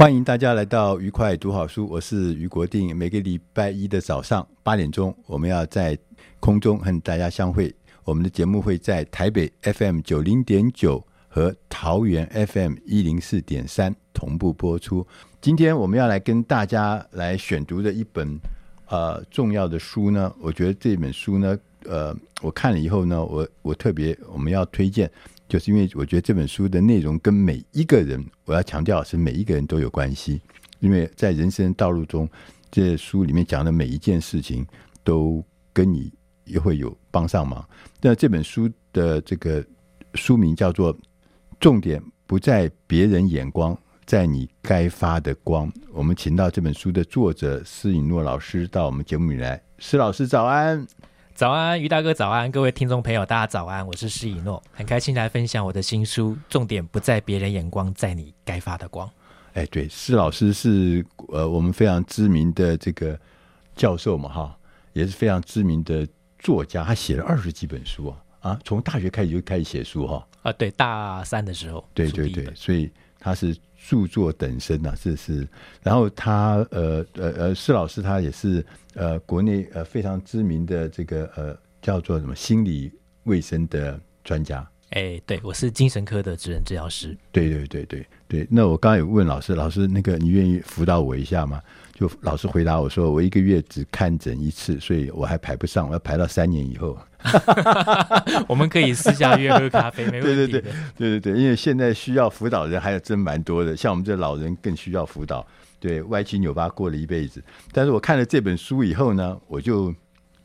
欢迎大家来到愉快读好书，我是于国定。每个礼拜一的早上八点钟，我们要在空中和大家相会。我们的节目会在台北 FM 九零点九。和桃园 FM 一零四点三同步播出。今天我们要来跟大家来选读的一本呃重要的书呢，我觉得这本书呢，呃，我看了以后呢，我我特别我们要推荐，就是因为我觉得这本书的内容跟每一个人，我要强调是每一个人都有关系，因为在人生道路中，这书里面讲的每一件事情都跟你也会有帮上忙。那这本书的这个书名叫做。重点不在别人眼光，在你该发的光。我们请到这本书的作者施颖诺老师到我们节目里来。施老师早安，早安，于大哥早安，各位听众朋友大家早安，我是施以诺，很开心来分享我的新书。重点不在别人眼光，在你该发的光。哎，对，施老师是呃我们非常知名的这个教授嘛，哈，也是非常知名的作家，他写了二十几本书啊，啊，从大学开始就开始写书哈。啊，对，大三的时候，对对对，所以他是著作等身啊，这是。然后他呃呃呃，施老师他也是呃国内呃非常知名的这个呃叫做什么心理卫生的专家。哎，对，我是精神科的职能治疗师。对对对对对，那我刚刚有问老师，老师那个你愿意辅导我一下吗？就老师回答我说，我一个月只看诊一次，所以我还排不上，我要排到三年以后。我们可以私下约喝咖啡，没问题。对对对对对对，因为现在需要辅导的人还有真蛮多的，像我们这老人更需要辅导。对，歪七扭八过了一辈子，但是我看了这本书以后呢，我就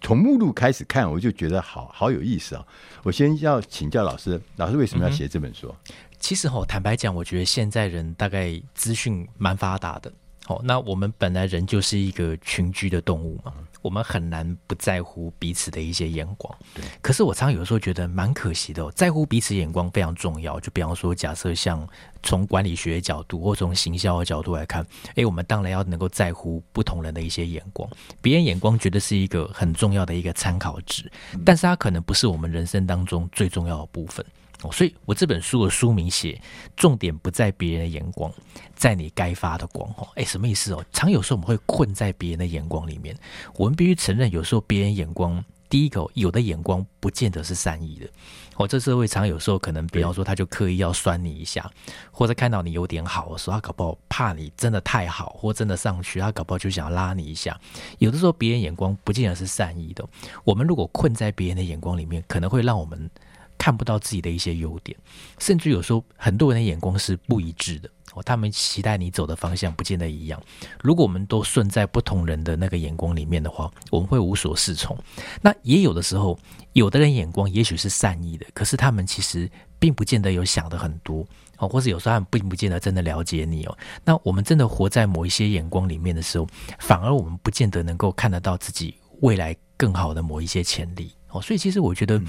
从目录开始看，我就觉得好好有意思啊。我先要请教老师，老师为什么要写这本书？嗯、其实哦，坦白讲，我觉得现在人大概资讯蛮发达的。好，那我们本来人就是一个群居的动物嘛，我们很难不在乎彼此的一些眼光。对，可是我常常有时候觉得蛮可惜的哦，在乎彼此眼光非常重要。就比方说，假设像从管理学的角度或从行销的角度来看，诶，我们当然要能够在乎不同人的一些眼光。别人眼光觉得是一个很重要的一个参考值，但是它可能不是我们人生当中最重要的部分。所以，我这本书的书名写重点不在别人的眼光，在你该发的光。哦，哎，什么意思哦？常有时候我们会困在别人的眼光里面。我们必须承认，有时候别人眼光，第一个有的眼光不见得是善意的。哦，这社会常有时候可能，比方说他就刻意要酸你一下，或者看到你有点好的时候，他搞不好怕你真的太好，或真的上去，他搞不好就想要拉你一下。有的时候别人眼光不见得是善意的。我们如果困在别人的眼光里面，可能会让我们。看不到自己的一些优点，甚至有时候很多人的眼光是不一致的哦，他们期待你走的方向不见得一样。如果我们都顺在不同人的那个眼光里面的话，我们会无所适从。那也有的时候，有的人眼光也许是善意的，可是他们其实并不见得有想的很多哦，或是有时候他们并不见得真的了解你哦。那我们真的活在某一些眼光里面的时候，反而我们不见得能够看得到自己未来更好的某一些潜力。所以，其实我觉得，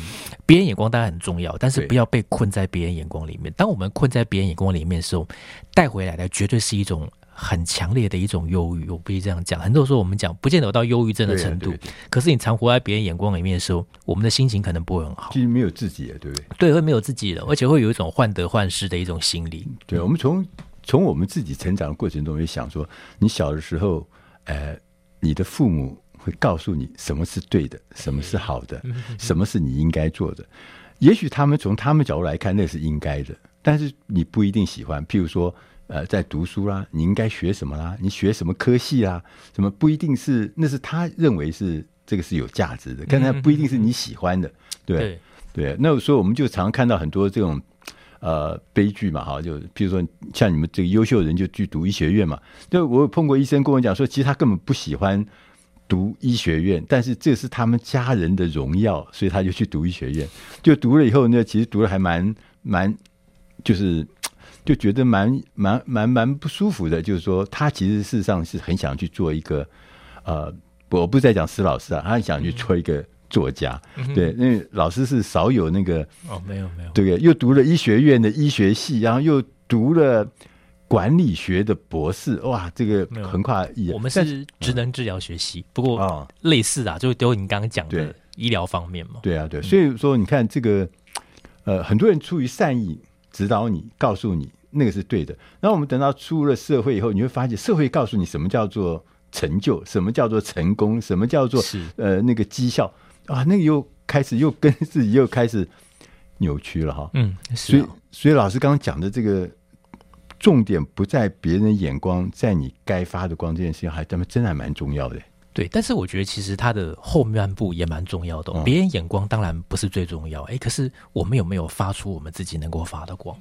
别人眼光当然很重要，但是不要被困在别人眼光里面。当我们困在别人眼光里面的时候，带回来的绝对是一种很强烈的一种忧郁。我必须这样讲。很多时候我们讲，不见得有到忧郁症的程度，可是你常活在别人眼光里面的时候，我们的心情可能不会很好。其实没有自己的，对不对？对，会没有自己的，而且会有一种患得患失的一种心理。对，我们从从我们自己成长的过程中也想说，你小的时候，呃，你的父母。会告诉你什么是对的，什么是好的，什么是你应该做的。也许他们从他们角度来看，那是应该的，但是你不一定喜欢。譬如说，呃，在读书啦，你应该学什么啦？你学什么科系啦？什么不一定是，那是他认为是这个是有价值的，但他不一定是你喜欢的，对对，对。那所以我们就常常看到很多这种。呃，悲剧嘛，哈，就譬如说像你们这个优秀人就去读医学院嘛。就我有碰过医生跟我讲说，其实他根本不喜欢读医学院，但是这是他们家人的荣耀，所以他就去读医学院。就读了以后呢，其实读了还蛮蛮，就是就觉得蛮蛮蛮蛮不舒服的。就是说，他其实事实上是很想去做一个呃，我不是在讲施老师啊，他很想去做一个。嗯作家，对，因为老师是少有那个哦，没有没有，对，又读了医学院的医学系，然后又读了管理学的博士，哇，这个横跨一，我们是职能治疗学系，不过类似啊，就都你刚刚讲的医疗方面嘛，对啊，对，所以说你看这个，呃，很多人出于善意指导你，告诉你那个是对的，然后我们等到出了社会以后，你会发现社会告诉你什么叫做成就，什么叫做成功，什么叫做呃那个绩效。啊，那个又开始又跟自己又开始扭曲了哈。嗯，所以所以老师刚刚讲的这个重点不在别人眼光，在你该发的光这件事情，还他们真的还蛮重要的。对，但是我觉得其实它的后半部也蛮重要的。别人眼光当然不是最重要，哎，可是我们有没有发出我们自己能够发的光？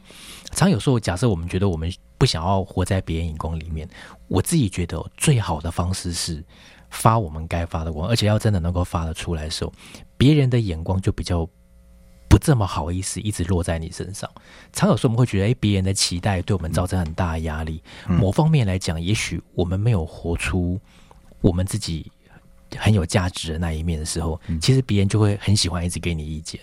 常有时候假设我们觉得我们不想要活在别人眼光里面，我自己觉得最好的方式是。发我们该发的光，而且要真的能够发得出来的时候，别人的眼光就比较不这么好意思一直落在你身上。常有时候我们会觉得，哎，别人的期待对我们造成很大的压力。嗯、某方面来讲，也许我们没有活出我们自己很有价值的那一面的时候，嗯、其实别人就会很喜欢一直给你意见。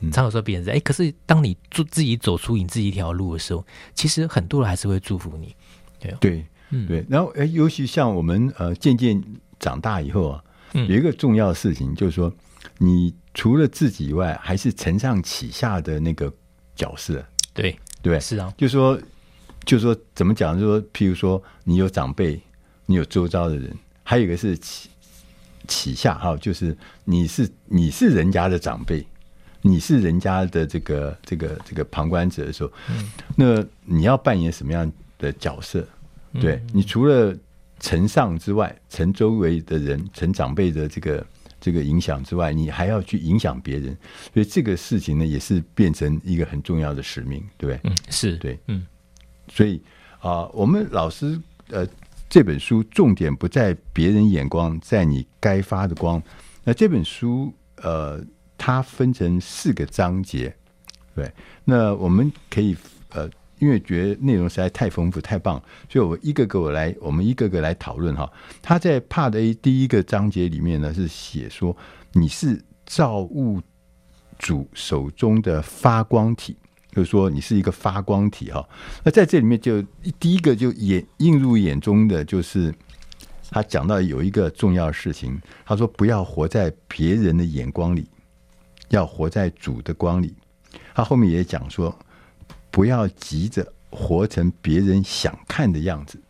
嗯、常有时候别人说，哎，可是当你做自己走出你自己一条路的时候，其实很多人还是会祝福你。对对，嗯，对。然后，哎，尤其像我们呃，渐渐。长大以后啊，有一个重要的事情，就是说，你除了自己以外，还是承上启下的那个角色。对对，是啊。就是说，就是说，怎么讲？就是说，譬如说，你有长辈，你有周遭的人，还有一个是启启下哈，就是你是你是人家的长辈，你是人家的这个这个这个旁观者的时候，那你要扮演什么样的角色？对，你除了。承上之外，承周围的人，承长辈的这个这个影响之外，你还要去影响别人，所以这个事情呢，也是变成一个很重要的使命，对不对？嗯，是对，嗯，所以啊、呃，我们老师呃这本书重点不在别人眼光，在你该发的光。那这本书呃，它分成四个章节，对，那我们可以呃。因为觉得内容实在太丰富、太棒，所以我一个个我来，我们一个个来讨论哈。他在 Part A 第一个章节里面呢，是写说你是造物主手中的发光体，就是说你是一个发光体哈。那在这里面就第一个就眼映入眼中的就是他讲到有一个重要事情，他说不要活在别人的眼光里，要活在主的光里。他后面也讲说。不要急着活成别人想看的样子。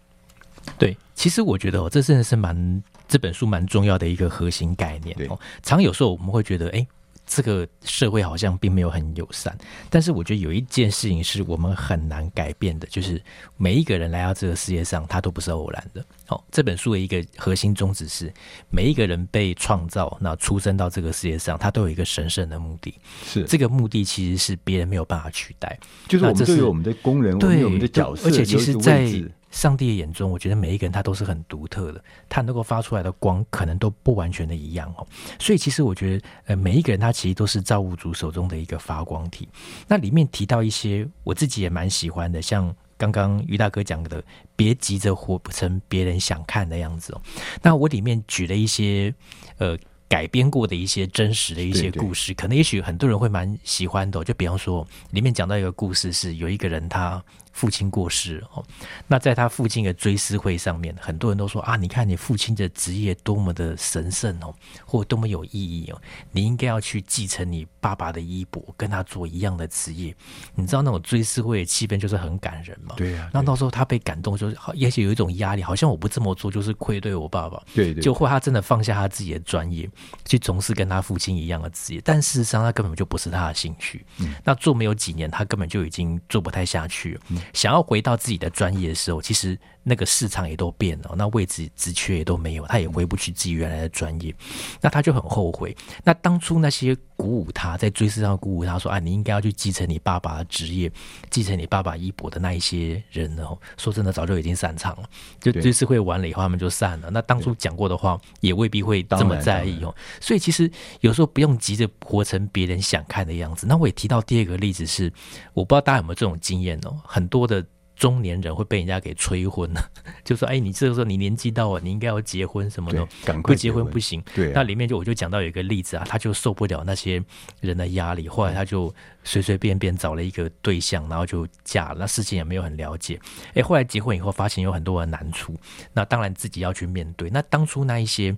对，其实我觉得哦，这真的是蛮这本书蛮重要的一个核心概念对。常有时候我们会觉得，哎。这个社会好像并没有很友善，但是我觉得有一件事情是我们很难改变的，就是每一个人来到这个世界上，他都不是偶然的。好，这本书的一个核心宗旨是，每一个人被创造，那出生到这个世界上，他都有一个神圣的目的。是这个目的其实是别人没有办法取代，就是我们对于我们的功能，我们有我们的角色，而且其实在。上帝的眼中，我觉得每一个人他都是很独特的，他能够发出来的光可能都不完全的一样哦。所以其实我觉得，呃，每一个人他其实都是造物主手中的一个发光体。那里面提到一些我自己也蛮喜欢的，像刚刚于大哥讲的，别急着活成别人想看的样子哦。那我里面举了一些呃改编过的一些真实的一些故事，对对，可能也许很多人会蛮喜欢的哦。就比方说，里面讲到一个故事，是有一个人他。父亲过世哦。那在他父亲的追思会上面，很多人都说啊，你看你父亲的职业多么的神圣哦，或多么有意义哦，你应该要去继承你爸爸的衣钵，跟他做一样的职业。你知道那种追思会的气氛就是很感人嘛？对呀、啊。那到时候他被感动，就是也许有一种压力，好像我不这么做就是愧对我爸爸。对对。就或他真的放下他自己的专业，去从事跟他父亲一样的职业，但事实上他根本就不是他的兴趣。嗯。那做没有几年，他根本就已经做不太下去了。嗯。想要回到自己的专业的时候，其实那个市场也都变了，那位置职缺也都没有，他也回不去自己原来的专业。那他就很后悔。那当初那些鼓舞他在追思上鼓舞他说：“啊，你应该要去继承你爸爸的职业，继承你爸爸衣钵的那一些人哦？”说真的，早就已经散场了。就追思会完了以后，他们就散了。那当初讲过的话，也未必会这么在意哦。所以其实有时候不用急着活成别人想看的样子。那我也提到第二个例子是，我不知道大家有没有这种经验哦，很多的。中年人会被人家给催婚呢，就说：“哎，你这个时候你年纪到了，你应该要结婚什么的，赶快结婚，不结婚不行。”对、啊，那里面就我就讲到有一个例子啊，他就受不了那些人的压力，后来他就随随便便找了一个对象，然后就嫁了。那事情也没有很了解，哎，后来结婚以后发现有很多的难处，那当然自己要去面对。那当初那一些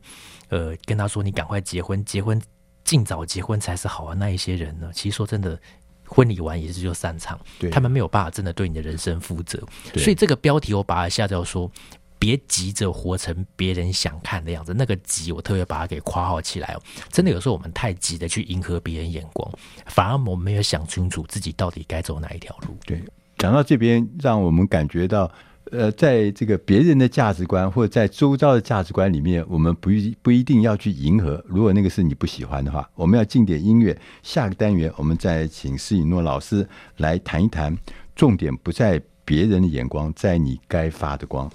呃跟他说：“你赶快结婚，结婚尽早结婚才是好啊。”那一些人呢，其实说真的。婚礼完也是就散场，他们没有办法真的对你的人生负责，所以这个标题我把它下掉说，别急着活成别人想看的样子。那个急，我特别把它给夸号起来哦。真的有时候我们太急的去迎合别人眼光，反而我们没有想清楚自己到底该走哪一条路。对，讲到这边，让我们感觉到。呃，在这个别人的价值观或者在周遭的价值观里面，我们不一不一定要去迎合。如果那个是你不喜欢的话，我们要进点音乐。下个单元，我们再请施颖诺老师来谈一谈，重点不在别人的眼光，在你该发的光。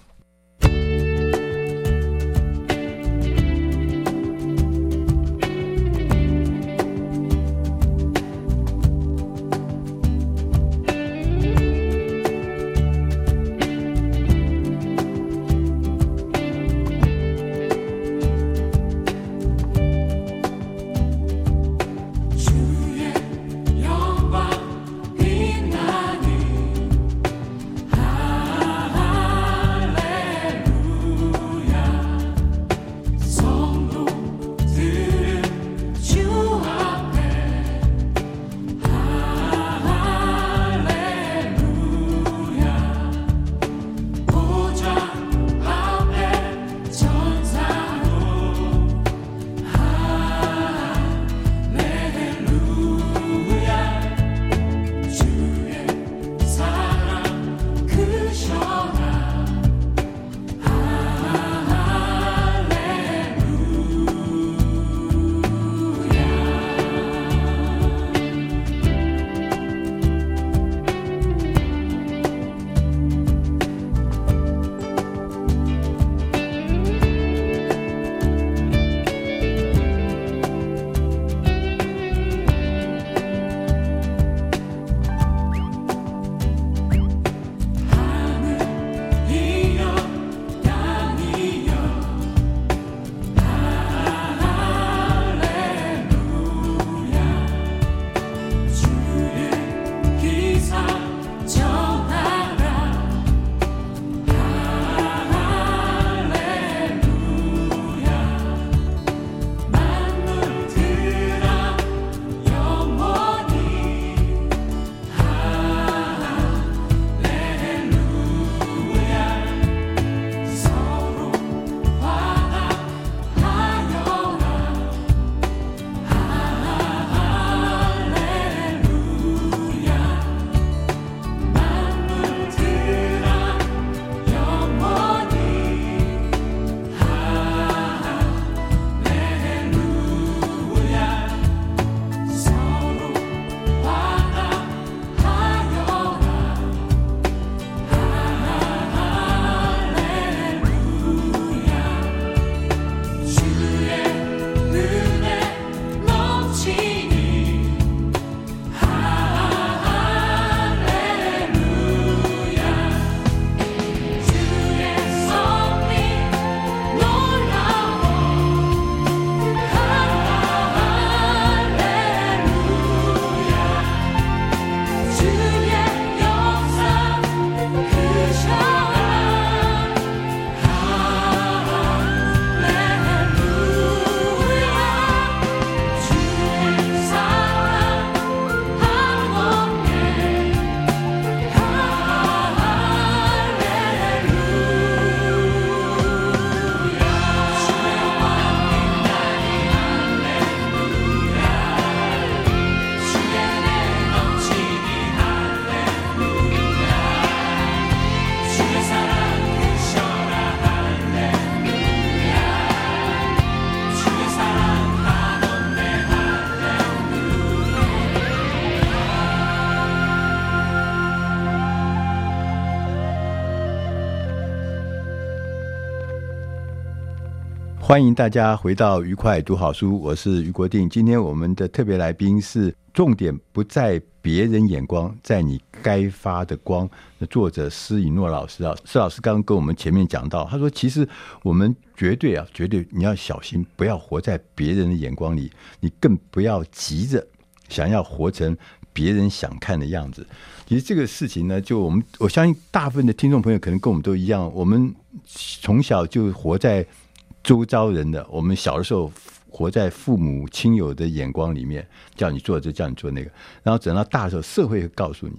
欢迎大家回到愉快读好书，我是于国定。今天我们的特别来宾是重点不在别人眼光，在你该发的光的作者施以诺老师啊。施老师刚刚跟我们前面讲到，他说其实我们绝对啊，绝对你要小心，不要活在别人的眼光里，你更不要急着想要活成别人想看的样子。其实这个事情呢，就我们我相信大部分的听众朋友可能跟我们都一样，我们从小就活在。周遭人的，我们小的时候活在父母亲友的眼光里面，叫你做这，叫你做那个，然后等到大的时候，社会会告诉你。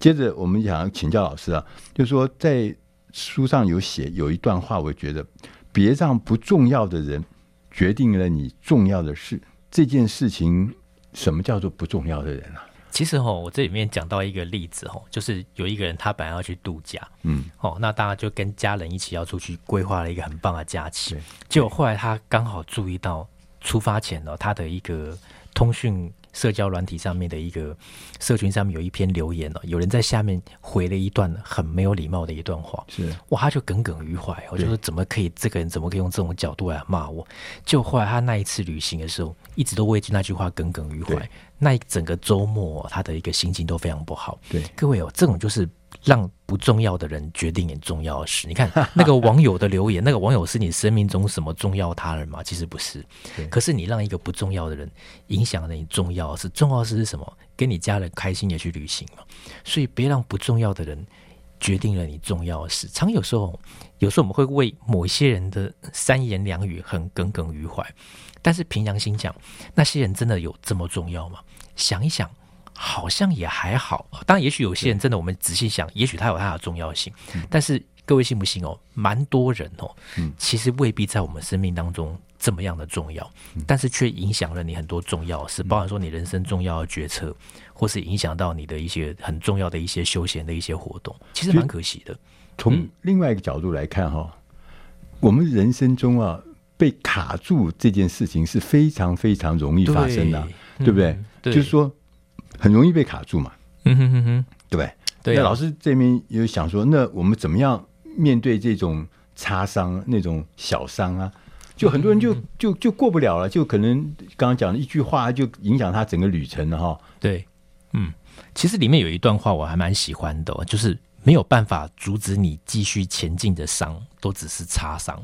接着，我们想要请教老师啊，就是说在书上有写有一段话，我觉得别让不重要的人决定了你重要的事。这件事情，什么叫做不重要的人啊？其实哈，我这里面讲到一个例子哈，就是有一个人他本来要去度假，嗯，哦，那大家就跟家人一起要出去规划了一个很棒的假期，结果后来他刚好注意到出发前呢，他的一个通讯。社交软体上面的一个社群上面有一篇留言了，有人在下面回了一段很没有礼貌的一段话，是。哇，他就耿耿于怀，我就说怎么可以这个人怎么可以用这种角度来骂我？就后来他那一次旅行的时候，一直都为那句话耿耿于怀，那一整个周末他的一个心情都非常不好。对，各位哦，这种就是。让不重要的人决定你重要的事。你看 那个网友的留言，那个网友是你生命中什么重要他人吗？其实不是。可是你让一个不重要的人影响了你重要的事。重要的事是什么？跟你家人开心的去旅行嘛。所以别让不重要的人决定了你重要的事。常有时候，有时候我们会为某一些人的三言两语很耿耿于怀。但是凭良心讲，那些人真的有这么重要吗？想一想。好像也还好，当然，也许有些人真的，我们仔细想，也许他有他的重要性。但是各位信不信哦？蛮多人哦，其实未必在我们生命当中这么样的重要，但是却影响了你很多重要的事，包含说你人生重要的决策，或是影响到你的一些很重要的一些休闲的一些活动，其实蛮可惜的。从另外一个角度来看哈，我们人生中啊，被卡住这件事情是非常非常容易发生的，对不对？就是说。很容易被卡住嘛，嗯哼哼哼，对不对？对啊。那老师这边有想说，那我们怎么样面对这种擦伤、那种小伤啊？就很多人就就就过不了了，就可能刚刚讲的一句话就影响他整个旅程了哈。对，嗯，其实里面有一段话我还蛮喜欢的，就是没有办法阻止你继续前进的伤，都只是擦伤。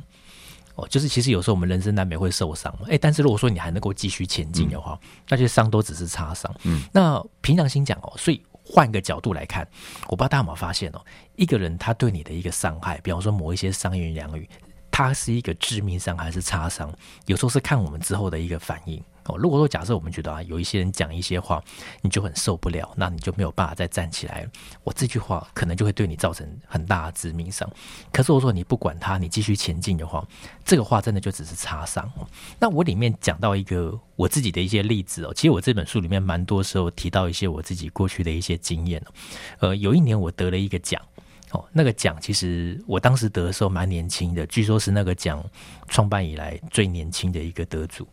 哦，就是其实有时候我们人生难免会受伤，哎，但是如果说你还能够继续前进的话，嗯、那些伤都只是擦伤。嗯，那平常心讲哦，所以换个角度来看，我不知道大家有没有发现哦，一个人他对你的一个伤害，比方说某一些伤言两语，他是一个致命伤还是擦伤，有时候是看我们之后的一个反应。如果说假设我们觉得啊，有一些人讲一些话，你就很受不了，那你就没有办法再站起来。我这句话可能就会对你造成很大的致命伤。可是我说你不管他，你继续前进的话，这个话真的就只是擦伤。那我里面讲到一个我自己的一些例子哦，其实我这本书里面蛮多时候提到一些我自己过去的一些经验哦。呃，有一年我得了一个奖。哦，那个奖其实我当时得的时候蛮年轻的，据说是那个奖创办以来最年轻的一个得主。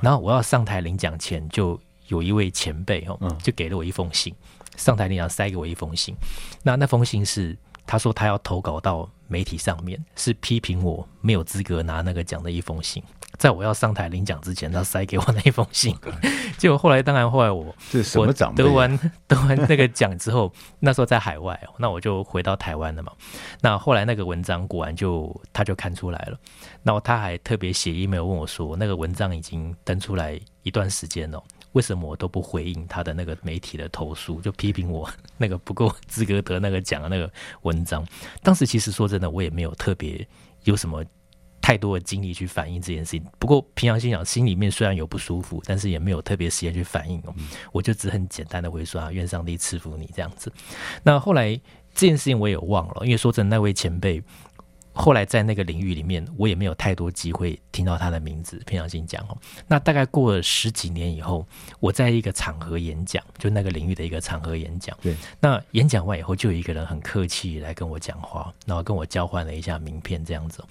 然后我要上台领奖前，就有一位前辈哦，就给了我一封信，上台领奖塞给我一封信。那那封信是他说他要投稿到媒体上面，是批评我没有资格拿那个奖的一封信。在我要上台领奖之前，他塞给我那一封信，结果后来，当然后来我我得完 得完那个奖之后，那时候在海外，那我就回到台湾了嘛。那后来那个文章果然就他就看出来了，然后他还特别写 email 问我说，那个文章已经登出来一段时间了，为什么我都不回应他的那个媒体的投诉，就批评我那个不够资格得那个奖的那个文章。当时其实说真的，我也没有特别有什么。太多的精力去反映这件事情，不过平常心想，心里面虽然有不舒服，但是也没有特别时间去反应哦。我就只很简单的回说啊，愿上帝赐福你这样子。那后来这件事情我也忘了，因为说真的，那位前辈后来在那个领域里面，我也没有太多机会听到他的名字。平常心讲哦，那大概过了十几年以后，我在一个场合演讲，就那个领域的一个场合演讲。对，那演讲完以后，就有一个人很客气来跟我讲话，然后跟我交换了一下名片这样子。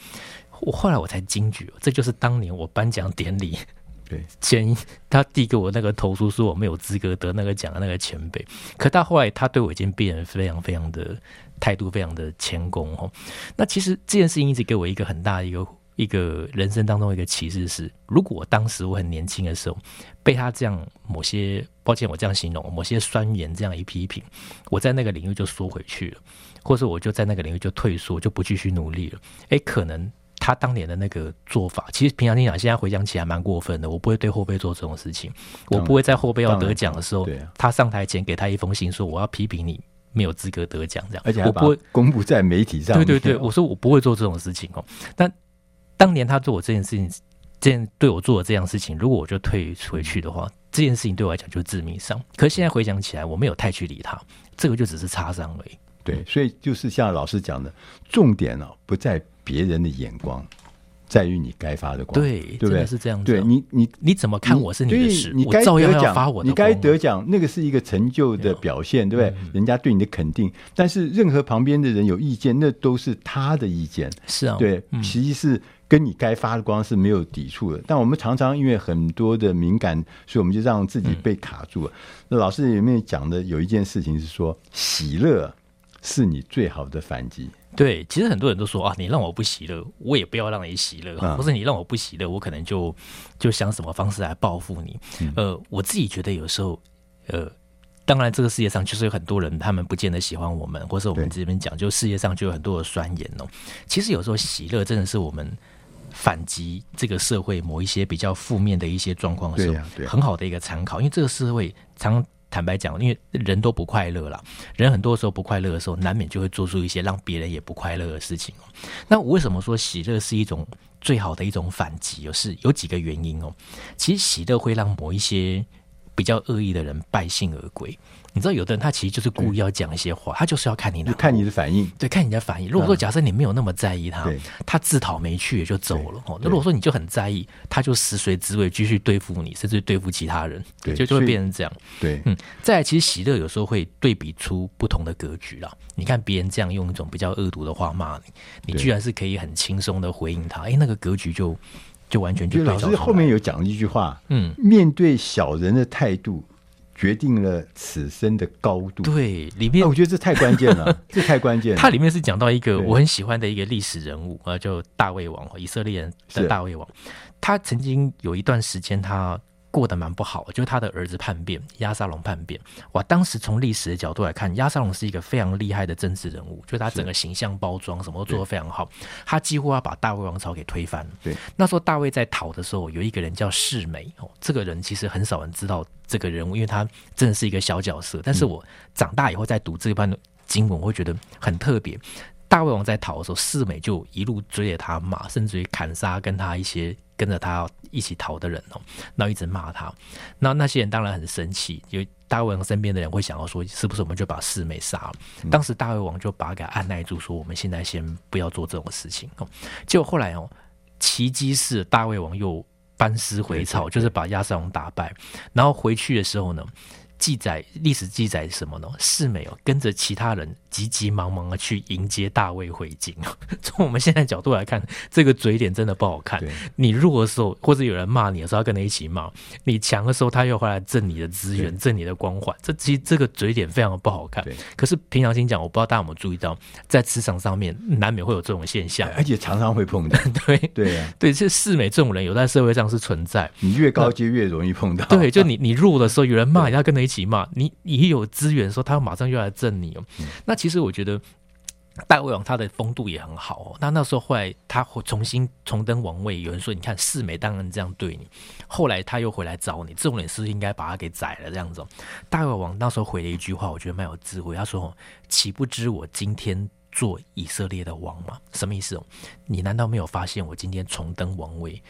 我后来我才惊觉，这就是当年我颁奖典礼，对前他递给我那个投书说我没有资格得那个奖的那个前辈，可到后来他对我已经变得非常非常的态度非常的谦恭哦。那其实这件事情一直给我一个很大的一个一个人生当中一个启示是：如果我当时我很年轻的时候，被他这样某些，抱歉我这样形容，某些酸言这样一批评，我在那个领域就缩回去了，或者我就在那个领域就退缩，就不继续努力了。哎，可能他当年的那个做法，其实平常心讲，现在回想起来蛮过分的。我不会对后辈做这种事情，我不会在后辈要得奖的时候，他上台前给他一封信说我要批评你。没有资格得奖，这样，而且我不会公布在媒体上。对对对，我说我不会做这种事情哦。但当年他做我这件事情，这件对我做的这样事情，如果我就退回去的话，这件事情对我来讲就是致命伤。可是现在回想起来，我没有太去理他，这个就只是擦伤而已。对，所以就是像老师讲的，重点呢，不在别人的眼光。在于你该发的光，对，对不对？是这样子。对你，你你怎么看我是你的事，你该得奖，你该得奖，那个是一个成就的表现，对不对？人家对你的肯定。但是任何旁边的人有意见，那都是他的意见。是啊，对，其实是跟你该发的光是没有抵触的。但我们常常因为很多的敏感，所以我们就让自己被卡住了。那老师里面讲的有一件事情是说，喜乐是你最好的反击。对，其实很多人都说啊，你让我不喜乐，我也不要让你喜乐，或、嗯、是你让我不喜乐，我可能就就想什么方式来报复你。嗯、呃，我自己觉得有时候，呃，当然这个世界上就是有很多人，他们不见得喜欢我们，或是我们这边讲，就世界上就有很多的酸言哦。其实有时候喜乐真的是我们反击这个社会某一些比较负面的一些状况的时候，很好的一个参考，因为这个社会常。坦白讲，因为人都不快乐了，人很多时候不快乐的时候，难免就会做出一些让别人也不快乐的事情。那我为什么说喜乐是一种最好的一种反击？是有几个原因哦。其实喜乐会让某一些比较恶意的人败兴而归。你知道，有的人他其实就是故意要讲一些话，他就是要看你，看你的反应，对，看你的反应。如果说假设你没有那么在意他，他自讨没趣也就走了。哦，那如果说你就很在意，他就食髓知味，继续对付你，甚至对付其他人，对，就就会变成这样。对，嗯。再来，其实喜乐有时候会对比出不同的格局啦。你看别人这样用一种比较恶毒的话骂你，你居然是可以很轻松的回应他，哎，那个格局就就完全就。老师后面有讲了一句话，嗯，面对小人的态度。决定了此生的高度。对，里面、啊、我觉得这太关键了，这太关键了。它里面是讲到一个我很喜欢的一个历史人物啊，就大卫王，以色列人的大卫王。他曾经有一段时间，他。过得蛮不好，就是他的儿子叛变，亚沙龙叛变。哇，当时从历史的角度来看，亚沙龙是一个非常厉害的政治人物，就是他整个形象包装什么都做得非常好，他几乎要把大卫王朝给推翻。对，那时候大卫在逃的时候，有一个人叫世美哦，这个人其实很少人知道这个人物，因为他真的是一个小角色。但是我长大以后再读这一段经文，我会觉得很特别。大卫王在逃的时候，四美就一路追着他骂，甚至于砍杀跟他一些跟着他一起逃的人哦，然后一直骂他。那那些人当然很生气，因为大卫王身边的人会想要说，是不是我们就把四美杀了？嗯、当时大卫王就把他给按耐住，说我们现在先不要做这种事情哦。结果后来哦，奇迹是大卫王又班师回朝，就是把亚瑟王打败，然后回去的时候呢。记载历史记载什么呢？四美哦，跟着其他人急急忙忙的去迎接大卫回京。从我们现在角度来看，这个嘴脸真的不好看。你弱的时候，或者有人骂你的时候，要跟他一起骂；你强的时候，他又回来挣你的资源，挣你的光环。这其实这个嘴脸非常的不好看。可是平常心讲，我不知道大家有没有注意到，在职场上面难免会有这种现象，而且常常会碰到。对对啊，对，这世美这种人有在社会上是存在。你越高阶越容易碰到。对，就你你弱的时候，有人骂，你要跟他一起。骂你你有资源的时候，他马上又来挣你哦。嗯、那其实我觉得大卫王他的风度也很好哦。那那时候后来他重新重登王位，有人说你看示每当然这样对你，后来他又回来找你，这种人是不是应该把他给宰了？这样子，大卫王那时候回了一句话，我觉得蛮有智慧。他说：“岂不知我今天做以色列的王吗？”什么意思？你难道没有发现我今天重登王位？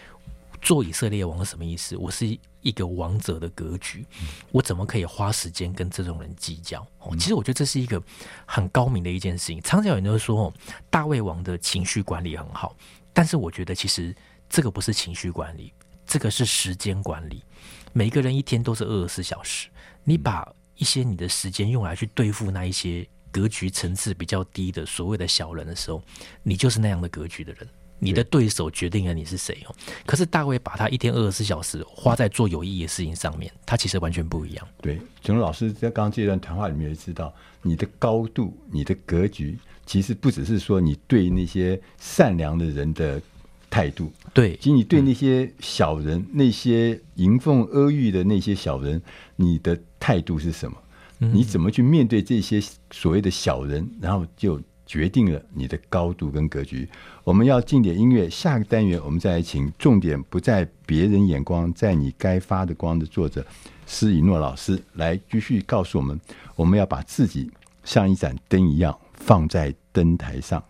做以色列王是什么意思？我是一个王者的格局，我怎么可以花时间跟这种人计较？其实我觉得这是一个很高明的一件事情。常常有人都说，大卫王的情绪管理很好，但是我觉得其实这个不是情绪管理，这个是时间管理。每个人一天都是二十四小时，你把一些你的时间用来去对付那一些格局层次比较低的所谓的小人的时候，你就是那样的格局的人。你的对手决定了你是谁哦。可是大卫把他一天二十四小时花在做有意义的事情上面，他其实完全不一样。对，陈老师在刚刚这段谈话里面也知道，你的高度、你的格局，其实不只是说你对那些善良的人的态度。对，其实你对那些小人、嗯、那些迎奉阿谀的那些小人，你的态度是什么？嗯、你怎么去面对这些所谓的小人？然后就决定了你的高度跟格局。我们要进点音乐，下个单元我们再来请重点不在别人眼光，在你该发的光的作者施以诺老师来继续告诉我们，我们要把自己像一盏灯一样放在灯台上。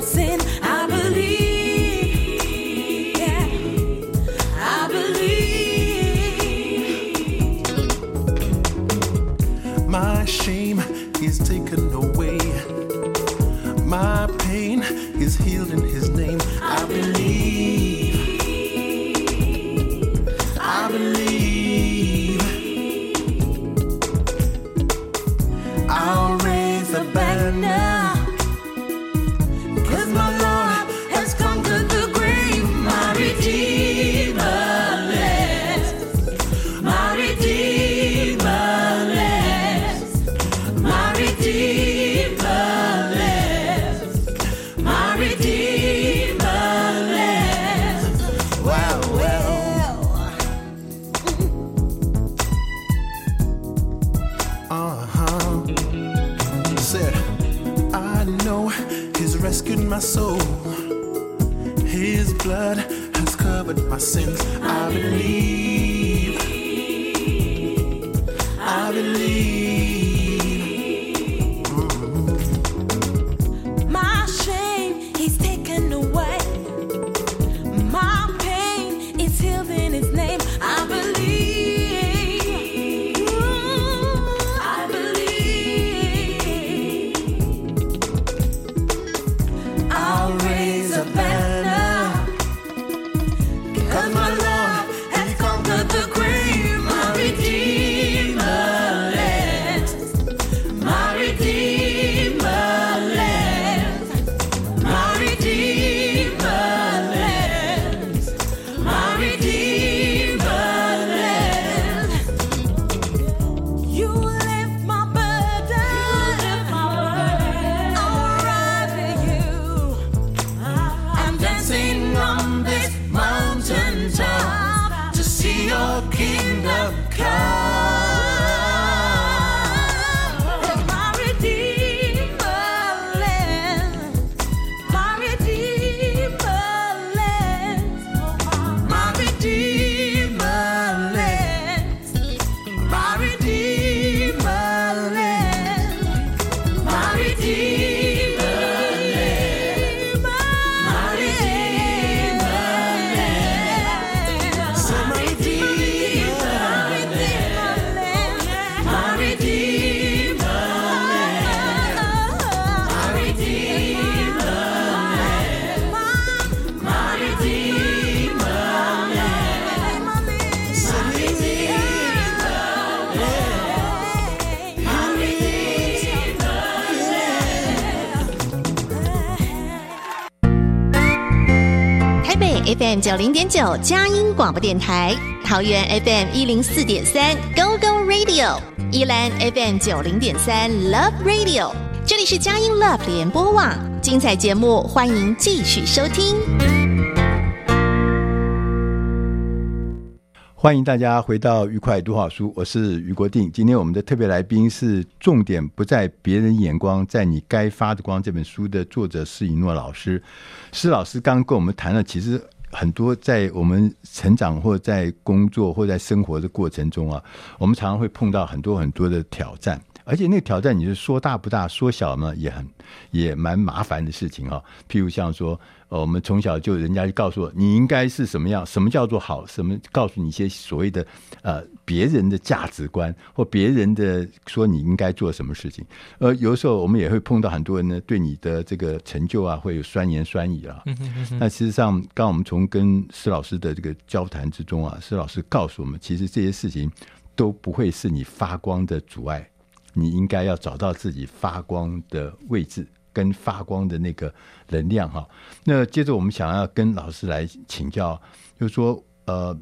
bouncing. 九零点九佳音广播电台，桃园 FM 一零四点三 Go Go Radio，宜兰 FM 九零点三 Love Radio，这里是佳音 Love 联播网，精彩节目欢迎继续收听。欢迎大家回到愉快读好书，我是于国定。今天我们的特别来宾是重点不在别人眼光，在你该发的光这本书的作者施以诺老师。施老师刚跟我们谈了，其实。很多在我们成长或在工作或在生活的过程中啊，我们常常会碰到很多很多的挑战，而且那个挑战你是说大不大，说小呢也很也蛮麻烦的事情啊。譬如像说。呃，我们从小就人家就告诉我，你应该是什么样？什么叫做好？什么告诉你一些所谓的呃别人的价值观，或别人的说你应该做什么事情？呃，有的时候我们也会碰到很多人呢，对你的这个成就啊，会有酸言酸语啊。那其实上，刚刚我们从跟施老师的这个交谈之中啊，施老师告诉我们，其实这些事情都不会是你发光的阻碍，你应该要找到自己发光的位置。跟发光的那个能量哈。那接着我们想要跟老师来请教，就是说呃，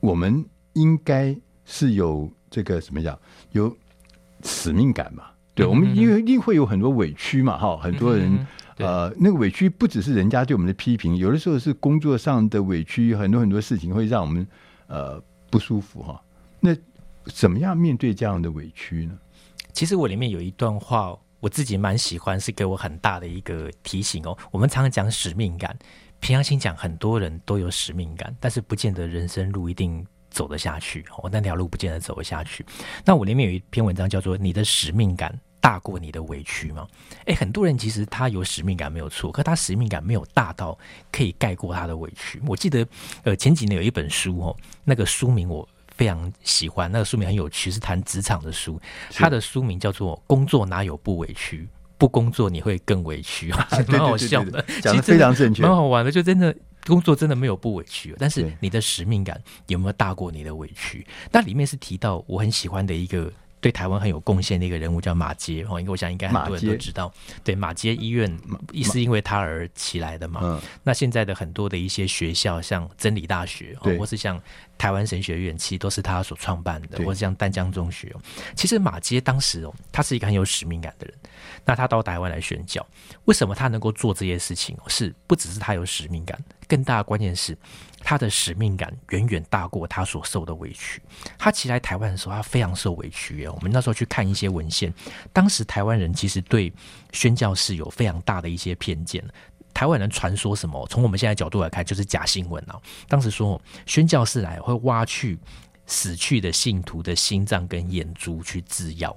我们应该是有这个什么讲，有使命感嘛？对，我们因为一定会有很多委屈嘛，哈，很多人。呃，那个委屈不只是人家对我们的批评，有的时候是工作上的委屈，很多很多事情会让我们呃不舒服哈。那怎么样面对这样的委屈呢？其实我里面有一段话，我自己蛮喜欢，是给我很大的一个提醒哦。我们常常讲使命感，平常心讲，很多人都有使命感，但是不见得人生路一定走得下去哦，那条路不见得走得下去。那我里面有一篇文章叫做《你的使命感》。大过你的委屈吗？诶，很多人其实他有使命感没有错，可他使命感没有大到可以盖过他的委屈。我记得，呃，前几年有一本书哦，那个书名我非常喜欢，那个书名很有趣，是谈职场的书。它的书名叫做《工作哪有不委屈？不工作你会更委屈》，蛮好笑的，讲的非常正确，蛮好玩的。就真的工作真的没有不委屈，但是你的使命感有没有大过你的委屈？那里面是提到我很喜欢的一个。对台湾很有贡献的一个人物叫马杰哦，因为我想应该很多人都知道，对马杰医院是因为他而起来的嘛。嗯，那现在的很多的一些学校，像真理大学，或是像台湾神学院，其实都是他所创办的，或是像淡江中学。其实马杰当时哦，他是一个很有使命感的人。那他到台湾来宣教，为什么他能够做这些事情？是不只是他有使命感，更大的关键是。他的使命感远远大过他所受的委屈。他骑来台湾的时候，他非常受委屈。我们那时候去看一些文献，当时台湾人其实对宣教士有非常大的一些偏见。台湾人传说什么？从我们现在角度来看，就是假新闻啊。当时说宣教士来会挖去死去的信徒的心脏跟眼珠去制药。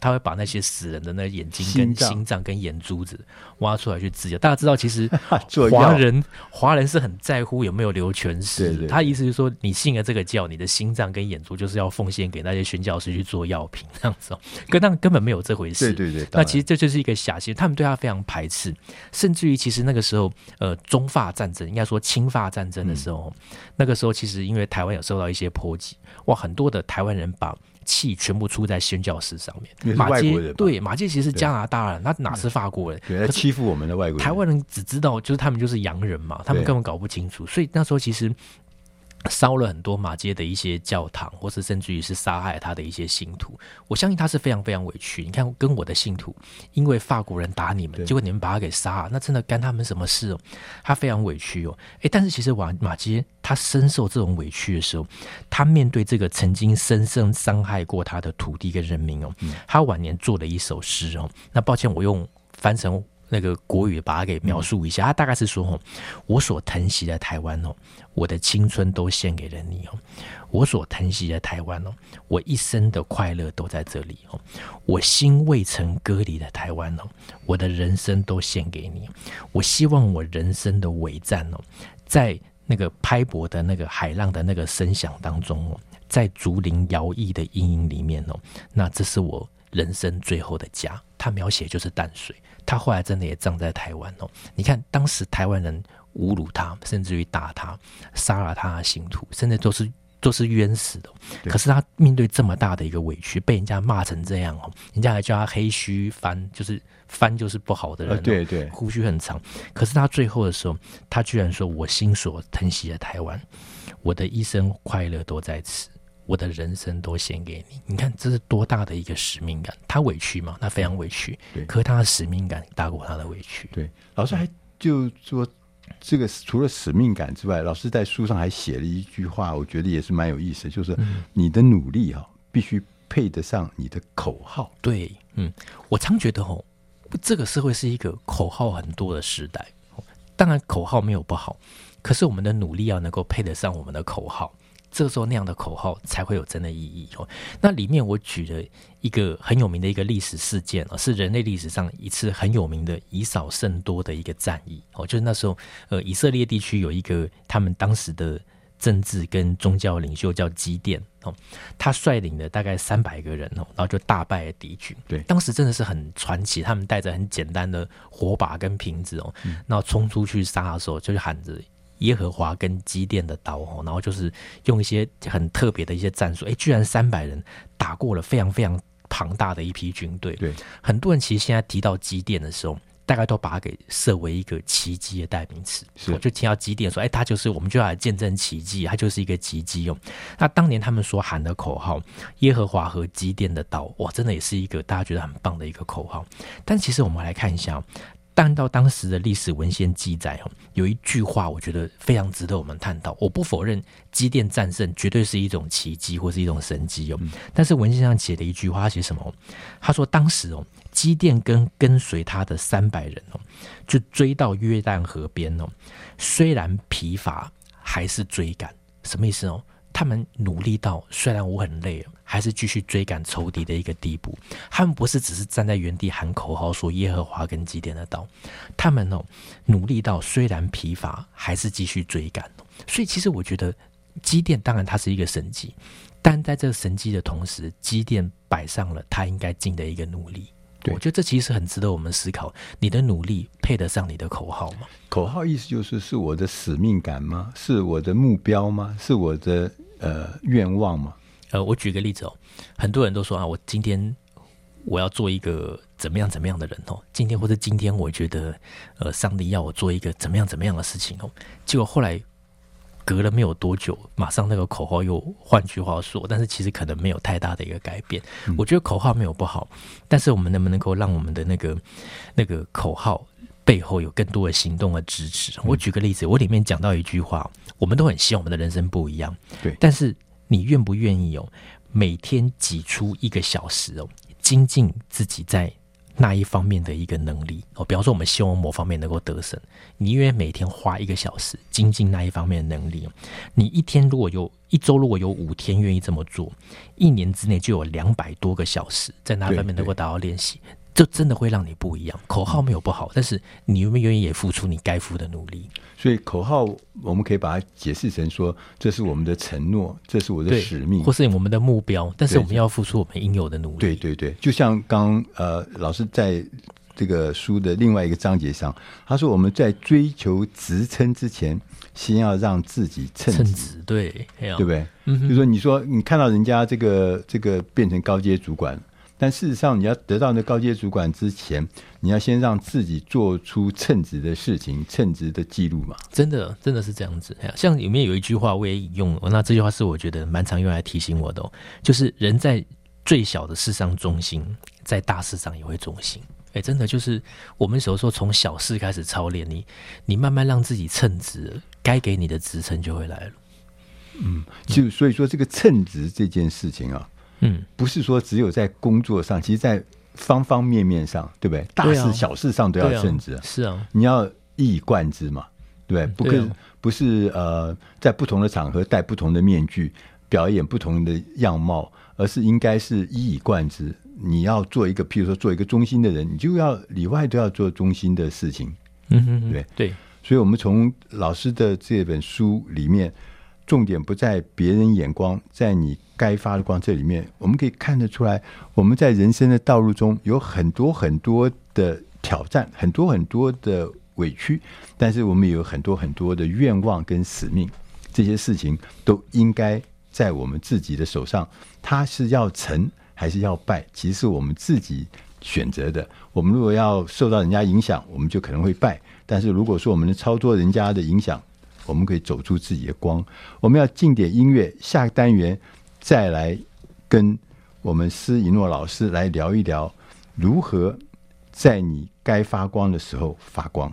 他会把那些死人的那眼睛、跟心脏、跟眼珠子挖出来去治疗。大家知道，其实 华人华人是很在乎有没有留全尸。他意思就是说，你信了这个教，你的心脏跟眼珠就是要奉献给那些宣教师去做药品，这样子哦。可他们根本没有这回事。对对对，那其实这就是一个假新闻。他们对他非常排斥，甚至于其实那个时候，呃，中法战争应该说清法战争的时候，嗯、那个时候其实因为台湾有受到一些波及，哇，很多的台湾人把。气全部出在宣教士上面。马街对马街其实是加拿大人，他哪是法国人？对，他欺负我们的外国人。台湾人只知道就是他们就是洋人嘛，他们根本搞不清楚。所以那时候其实。烧了很多马街的一些教堂，或是甚至于是杀害他的一些信徒。我相信他是非常非常委屈。你看，跟我的信徒，因为法国人打你们，结果你们把他给杀了，那真的干他们什么事哦？他非常委屈哦。诶，但是其实马马街他深受这种委屈的时候，他面对这个曾经深深伤害过他的土地跟人民哦，他晚年做了一首诗哦。那抱歉，我用翻成。那个国语把它给描述一下，他大概是说：“哦，我所疼惜的台湾哦，我的青春都献给了你哦，我所疼惜的台湾哦，我一生的快乐都在这里哦，我心未曾割离的台湾哦，我的人生都献给你。我希望我人生的尾站哦，在那个拍泊的那个海浪的那个声响当中哦，在竹林摇曳的阴影里面哦，那这是我人生最后的家。”他描写就是淡水。他后来真的也葬在台湾哦。你看，当时台湾人侮辱他，甚至于打他，杀了他的信徒，甚至都是都是冤死的。可是他面对这么大的一个委屈，被人家骂成这样哦，人家还叫他黑须番，就是番就是不好的人。对对，胡须很长。可是他最后的时候，他居然说：“我心所疼惜的台湾，我的一生快乐都在此。”我的人生都献给你，你看这是多大的一个使命感？他委屈吗？他非常委屈。对，可是他的使命感大过他的委屈。对，老师还就说，这个除了使命感之外，老师在书上还写了一句话，我觉得也是蛮有意思，就是你的努力哈，必须配得上你的口号。对，嗯，我常觉得哦，这个社会是一个口号很多的时代。当然，口号没有不好，可是我们的努力要能够配得上我们的口号。这个时候那样的口号才会有真的意义哦。那里面我举了一个很有名的一个历史事件啊，是人类历史上一次很有名的以少胜多的一个战役哦。就是那时候，呃，以色列地区有一个他们当时的政治跟宗教领袖叫基甸哦，他率领了大概三百个人哦，然后就大败了敌军。对，当时真的是很传奇。他们带着很简单的火把跟瓶子哦，然后冲出去杀的时候，就是喊着。耶和华跟基甸的刀，然后就是用一些很特别的一些战术，哎，居然三百人打过了非常非常庞大的一批军队。对，很多人其实现在提到基甸的时候，大概都把它给设为一个奇迹的代名词。是，我就听到基甸说：“哎，他就是，我们就要来见证奇迹，他就是一个奇迹哦。”那当年他们所喊的口号“耶和华和基甸的刀”，哇，真的也是一个大家觉得很棒的一个口号。但其实我们来看一下。但到当时的历史文献记载，哦有一句话，我觉得非常值得我们探讨。我不否认基甸战胜绝对是一种奇迹或是一种神迹哦，但是文献上写的一句话，他写什么？他说当时哦，基甸跟跟随他的三百人哦，就追到约旦河边哦，虽然疲乏，还是追赶。什么意思哦？他们努力到虽然我很累，还是继续追赶仇敌的一个地步。他们不是只是站在原地喊口号说耶和华跟基甸的刀，他们哦努力到虽然疲乏，还是继续追赶。所以其实我觉得基甸当然它是一个神迹，但在这个神迹的同时，基甸摆上了他应该尽的一个努力。对，我觉得这其实很值得我们思考：你的努力配得上你的口号吗？口号意思就是是我的使命感吗？是我的目标吗？是我的？呃，愿望吗，呃，我举个例子哦，很多人都说啊，我今天我要做一个怎么样怎么样的人哦，今天或者今天我觉得，呃，上帝要我做一个怎么样怎么样的事情哦，结果后来隔了没有多久，马上那个口号又换句话说，但是其实可能没有太大的一个改变。嗯。我觉得口号没有不好，但是我们能不能够让我们的那个那个口号背后有更多的行动和支持？我举个例子，我里面讲到一句话。我们都很希望我们的人生不一样，对。但是你愿不愿意哦？每天挤出一个小时哦，精进自己在那一方面的一个能力哦。比方说，我们希望某方面能够得胜，你愿意每天花一个小时精进那一方面的能力？你一天如果有一周，如果有五天愿意这么做，一年之内就有两百多个小时在那方面能够达到练习。就真的会让你不一样。口号没有不好，但是你愿不愿意也付出你该付的努力？所以口号我们可以把它解释成说，这是我们的承诺，这是我的使命，或是我们的目标。但是我们要付出我们应有的努力。对对对，就像刚呃老师在这个书的另外一个章节上，他说我们在追求职称之前，先要让自己称职。对，对不对？嗯，就说你说你看到人家这个这个变成高阶主管。但事实上，你要得到那高阶主管之前，你要先让自己做出称职的事情、称职的记录嘛？真的，真的是这样子。像里面有一句话，我也引用，那这句话是我觉得蛮常用来提醒我的哦，就是人在最小的事上忠心，在大事上也会忠心。哎，真的就是我们有时候从小事开始操练你，你慢慢让自己称职，该给你的职称就会来了。嗯，就所以说这个称职这件事情啊。嗯，不是说只有在工作上，其实，在方方面面上，对不对？大事小事上都要称职。是啊，你要一以贯之嘛，对不对？不可不是呃，在不同的场合戴不同的面具，表演不同的样貌，而是应该是一以贯之。你要做一个，譬如说做一个忠心的人，你就要里外都要做忠心的事情。嗯哼，对对。所以，我们从老师的这本书里面。重点不在别人眼光，在你该发的光这里面，我们可以看得出来，我们在人生的道路中有很多很多的挑战，很多很多的委屈，但是我们有很多很多的愿望跟使命，这些事情都应该在我们自己的手上。它是要成还是要败，其实是我们自己选择的。我们如果要受到人家影响，我们就可能会败；但是如果说我们能操作人家的影响，我们可以走出自己的光。我们要进点音乐，下个单元再来跟我们施一诺老师来聊一聊，如何在你该发光的时候发光。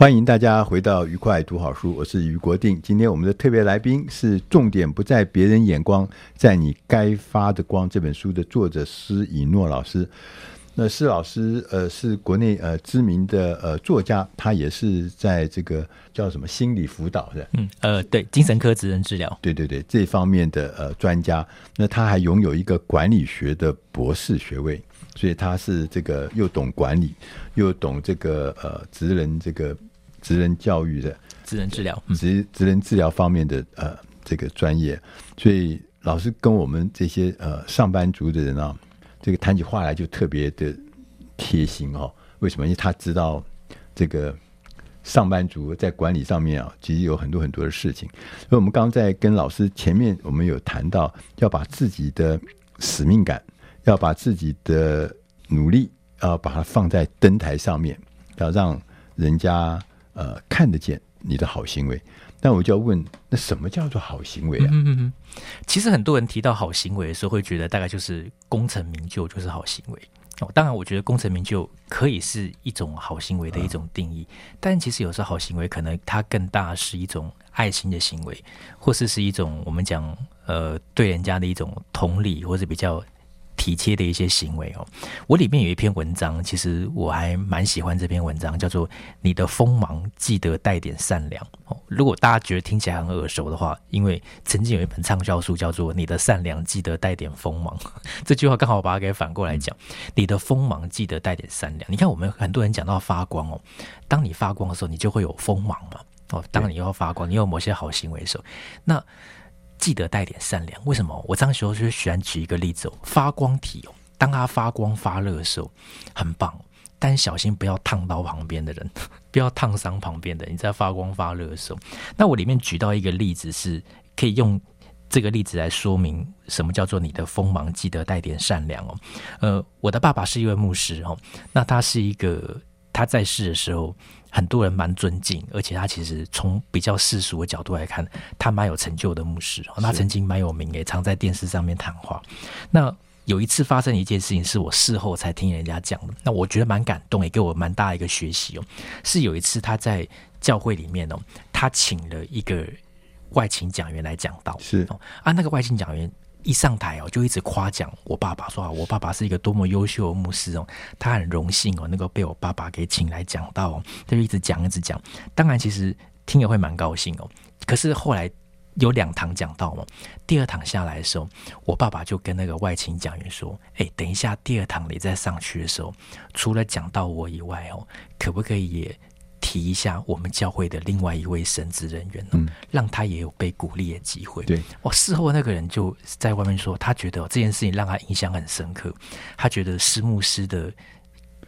欢迎大家回到愉快读好书，我是于国定。今天我们的特别来宾是《重点不在别人眼光，在你该发的光》这本书的作者施以诺老师。那施老师呃是国内呃知名的呃作家，他也是在这个叫什么心理辅导的，嗯呃对精神科职能治疗，对对对这方面的呃专家。那他还拥有一个管理学的博士学位，所以他是这个又懂管理，又懂这个呃职能这个。职能教育的职能治疗，职职能治疗方面的呃这个专业，所以老师跟我们这些呃上班族的人啊，这个谈起话来就特别的贴心哦。为什么？因为他知道这个上班族在管理上面啊，其实有很多很多的事情。所以我们刚刚在跟老师前面，我们有谈到要把自己的使命感，要把自己的努力，要把它放在灯台上面，要让人家。呃，看得见你的好行为，但我就要问，那什么叫做好行为啊？嗯嗯嗯。其实很多人提到好行为的时候，会觉得大概就是功成名就就是好行为。哦，当然，我觉得功成名就可以是一种好行为的一种定义，嗯、但其实有时候好行为可能它更大是一种爱心的行为，或是是一种我们讲呃对人家的一种同理，或者比较。体贴的一些行为哦，我里面有一篇文章，其实我还蛮喜欢这篇文章，叫做《你的锋芒记得带点善良》哦。如果大家觉得听起来很耳熟的话，因为曾经有一本畅销书叫做《你的善良记得带点锋芒》，这句话刚好把它给反过来讲，你的锋芒记得带点善良。你看，我们很多人讲到发光哦，当你发光的时候，你就会有锋芒嘛哦。当你要发光，你有某些好行为的时候，那。记得带点善良，为什么？我这样说就喜欢举一个例子哦，发光体哦，当它发光发热的时候，很棒，但小心不要烫到旁边的人，不要烫伤旁边的人。你在发光发热的时候，那我里面举到一个例子，是可以用这个例子来说明什么叫做你的锋芒记得带点善良哦。呃，我的爸爸是一位牧师哦，那他是一个他在世的时候。很多人蛮尊敬，而且他其实从比较世俗的角度来看，他蛮有成就的牧师。他曾经蛮有名，也常在电视上面谈话。那有一次发生一件事情，是我事后才听人家讲的。那我觉得蛮感动，也给我蛮大一个学习哦。是有一次他在教会里面哦，他请了一个外勤讲员来讲道。是啊，那个外勤讲员。一上台哦，就一直夸奖我爸爸，说啊，我爸爸是一个多么优秀的牧师哦，他很荣幸哦，能够被我爸爸给请来讲道哦，他就一直讲一直讲。当然，其实听了会蛮高兴哦。可是后来有两堂讲道嘛，第二堂下来的时候，我爸爸就跟那个外勤讲员说：“哎，等一下，第二堂你再上去的时候，除了讲到我以外哦，可不可以也？”提一下我们教会的另外一位神职人员，嗯，让他也有被鼓励的机会。对，哦，事后那个人就在外面说，他觉得这件事情让他印象很深刻。他觉得施牧师的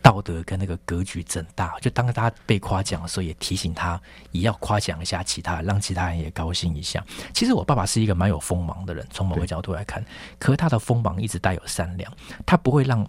道德跟那个格局真大，就当他被夸奖的时候，也提醒他也要夸奖一下其他，让其他人也高兴一下。其实我爸爸是一个蛮有锋芒的人，从某个角度来看，可是他的锋芒一直带有善良，他不会让。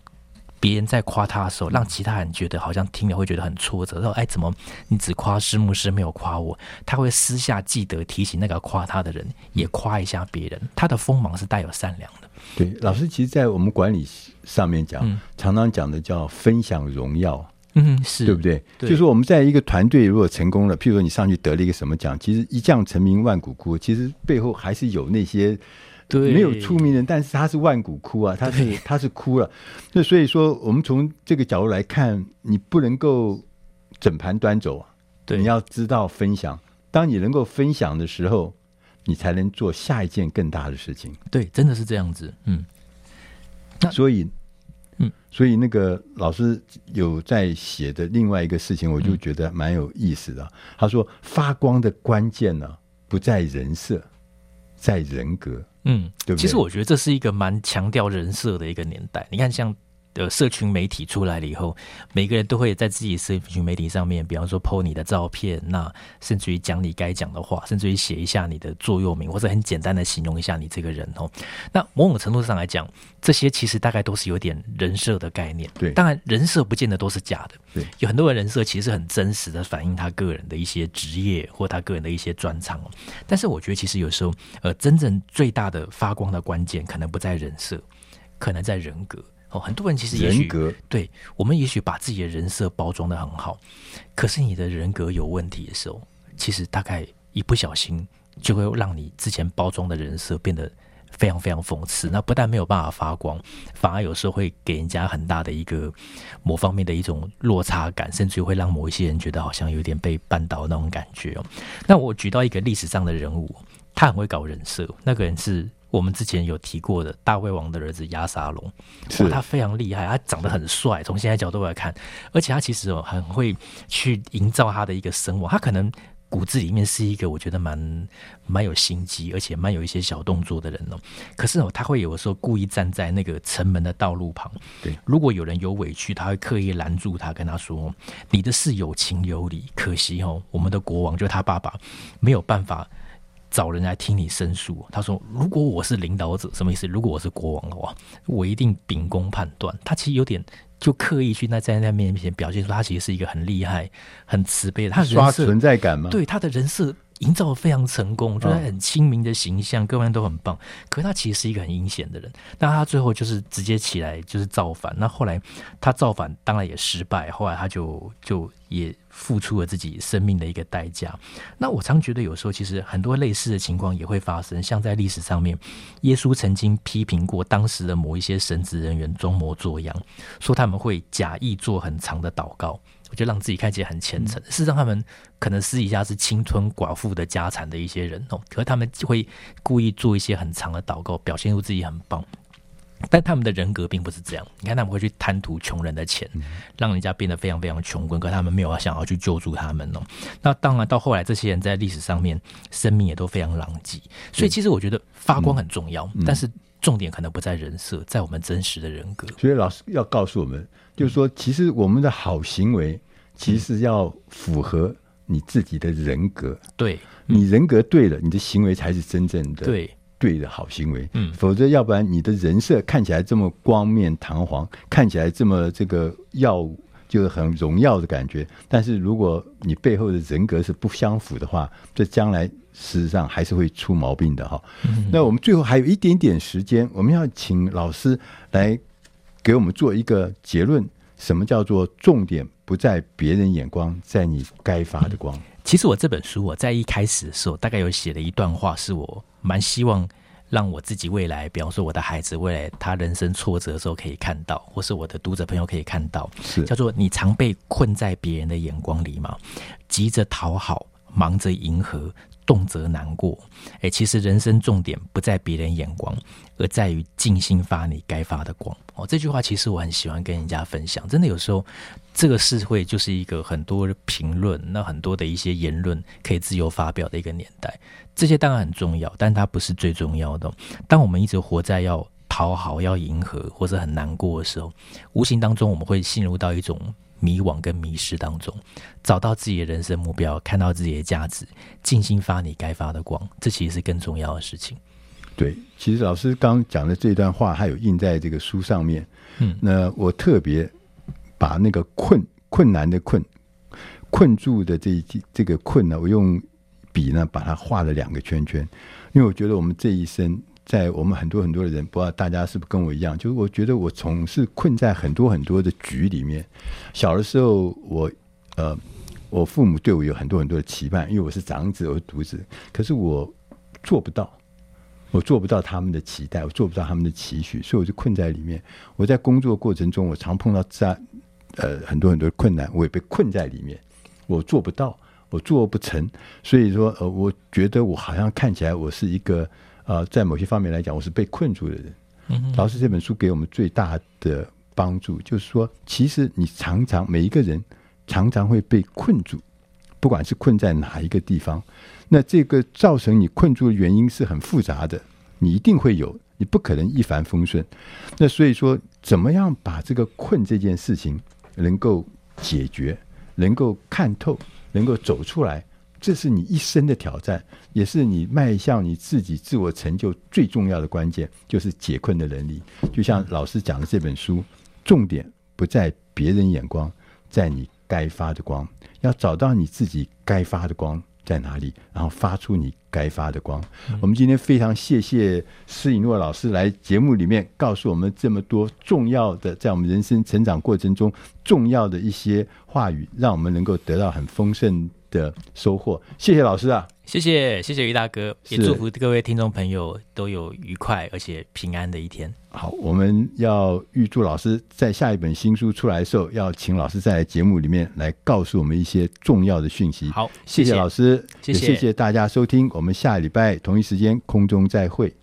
别人在夸他的时候，让其他人觉得好像听了会觉得很挫折。说：“哎，怎么你只夸师母师没有夸我？”他会私下记得提醒那个夸他的人，也夸一下别人。他的锋芒是带有善良的。对，老师，其实，在我们管理上面讲，嗯、常常讲的叫分享荣耀，嗯，是对不对？对，就是说我们在一个团队如果成功了，譬如说你上去得了一个什么奖，其实一将成名万骨枯，其实背后还是有那些。对，没有出名人，但是他是万古枯啊，他是他是枯了。那所以说，我们从这个角度来看，你不能够整盘端走，对，你要知道分享。当你能够分享的时候，你才能做下一件更大的事情。对，真的是这样子。嗯，那所以，嗯，所以那个老师有在写的另外一个事情，我就觉得蛮有意思的。嗯，他说，发光的关键呢，不在人设，在人格。嗯，对，其实我觉得这是一个蛮强调人设的一个年代。你看，像。的社群媒体出来了以后，每个人都会在自己社群媒体上面，比方说 po 你的照片，那甚至于讲你该讲的话，甚至于写一下你的座右铭，或者很简单的形容一下你这个人哦。那某种程度上来讲，这些其实大概都是有点人设的概念。对，当然人设不见得都是假的。对，有很多人人设其实很真实的反映他个人的一些职业或他个人的一些专长。但是我觉得其实有时候，呃，真正最大的发光的关键，可能不在人设，可能在人格。哦，很多人其实也许人格对我们也许把自己的人设包装的很好，可是你的人格有问题的时候，其实大概一不小心就会让你之前包装的人设变得非常非常讽刺。那不但没有办法发光，反而有时候会给人家很大的一个某方面的一种落差感，甚至会让某一些人觉得好像有点被绊倒那种感觉哦。那我举到一个历史上的人物，他很会搞人设，那个人是。我们之前有提过的大胃王的儿子亚沙龙，哇，他非常厉害，他长得很帅，从现在角度来看，而且他其实哦很会去营造他的一个声望，他可能骨子里面是一个我觉得蛮蛮有心机，而且蛮有一些小动作的人哦。可是哦，他会有的时候故意站在那个城门的道路旁，对，如果有人有委屈，他会刻意拦住他，跟他说：“你的事有情有理。”可惜哦，我们的国王就他爸爸没有办法。找人来听你申诉。他说：“如果我是领导者，什么意思？如果我是国王的话，我一定秉公判断。”他其实有点就刻意去那在那面前表现出他其实是一个很厉害、很慈悲的。他刷存在感吗？对，他的人设。营造的非常成功，就是很亲民的形象，各方面都很棒。可是他其实是一个很阴险的人。那他最后就是直接起来就是造反。那后来他造反当然也失败，后来他就就也付出了自己生命的一个代价。那我常觉得有时候其实很多类似的情况也会发生。像在历史上面，耶稣曾经批评过当时的某一些神职人员装模作样，说他们会假意做很长的祷告。就让自己看起来很虔诚，事实上他们可能私底下是侵吞寡妇的家产的一些人哦，可是他们会故意做一些很长的祷告，表现出自己很棒，但他们的人格并不是这样。你看他们会去贪图穷人的钱，让人家变得非常非常穷困，可他们没有想要去救助他们哦。那当然到后来，这些人在历史上面生命也都非常狼藉。所以其实我觉得发光很重要，但是重点可能不在人设，在我们真实的人格。所以老师要告诉我们。就是说，其实我们的好行为，其实要符合你自己的人格。对，你人格对了，你的行为才是真正的对对的好行为。嗯，否则要不然你的人设看起来这么光面堂皇，看起来这么这个耀，就是很荣耀的感觉。但是如果你背后的人格是不相符的话，这将来事实上还是会出毛病的哈。嗯，那我们最后还有一点点时间，我们要请老师来。给我们做一个结论，什么叫做重点不在别人眼光，在你该发的光。其实我这本书我在一开始的时候，大概有写了一段话，是我蛮希望让我自己未来，比方说我的孩子未来他人生挫折的时候可以看到，或是我的读者朋友可以看到，是叫做你常被困在别人的眼光里嘛？急着讨好，忙着迎合。动则难过，哎，其实人生重点不在别人眼光，而在于尽心发你该发的光。哦，这句话其实我很喜欢跟人家分享。真的，有时候这个社会就是一个很多评论，那很多的一些言论可以自由发表的一个年代。这些当然很重要，但它不是最重要的。当我们一直活在要讨好、要迎合，或者很难过的时候，无形当中我们会陷入到一种。迷惘跟迷失当中，找到自己的人生目标，看到自己的价值，尽心发你该发的光，这其实是更重要的事情。对，其实老师刚讲的这段话，还有印在这个书上面。嗯，那我特别把那个困困难的困困住的这一这个困呢，我用笔呢把它画了两个圈圈，因为我觉得我们这一生。在我们很多很多的人，不知道大家是不是跟我一样？就是我觉得我总是困在很多很多的局里面。小的时候我，呃，我父母对我有很多很多的期盼，因为我是长子，我是独子。可是我做不到，我做不到他们的期待，我做不到他们的期许，所以我就困在里面。我在工作过程中，我常碰到这呃很多很多的困难，我也被困在里面。我做不到，我做不成。所以说，呃，我觉得我好像看起来我是一个。呃，在某些方面来讲，我是被困住的人。嗯，老师这本书给我们最大的帮助，就是说，其实你常常每一个人常常会被困住，不管是困在哪一个地方。那这个造成你困住的原因是很复杂的，你一定会有，你不可能一帆风顺。那所以说，怎么样把这个困这件事情能够解决，能够看透，能够走出来？这是你一生的挑战，也是你迈向你自己自我成就最重要的关键，就是解困的能力。就像老师讲的这本书，重点不在别人眼光，在你该发的光。要找到你自己该发的光，在哪里，然后发出你该发的光。我们今天非常谢谢施以诺老师来节目里面告诉我们这么多重要的，在我们人生成长过程中重要的一些话语，让我们能够得到很丰盛的收获。谢谢老师啊！谢谢谢谢于大哥，也祝福各位听众朋友都有愉快而且平安的一天。好，我们要预祝老师在下一本新书出来的时候，要请老师在节目里面来告诉我们一些重要的讯息。好，谢谢老师，谢谢，也谢谢大家收听，我们下礼拜同一时间空中再会。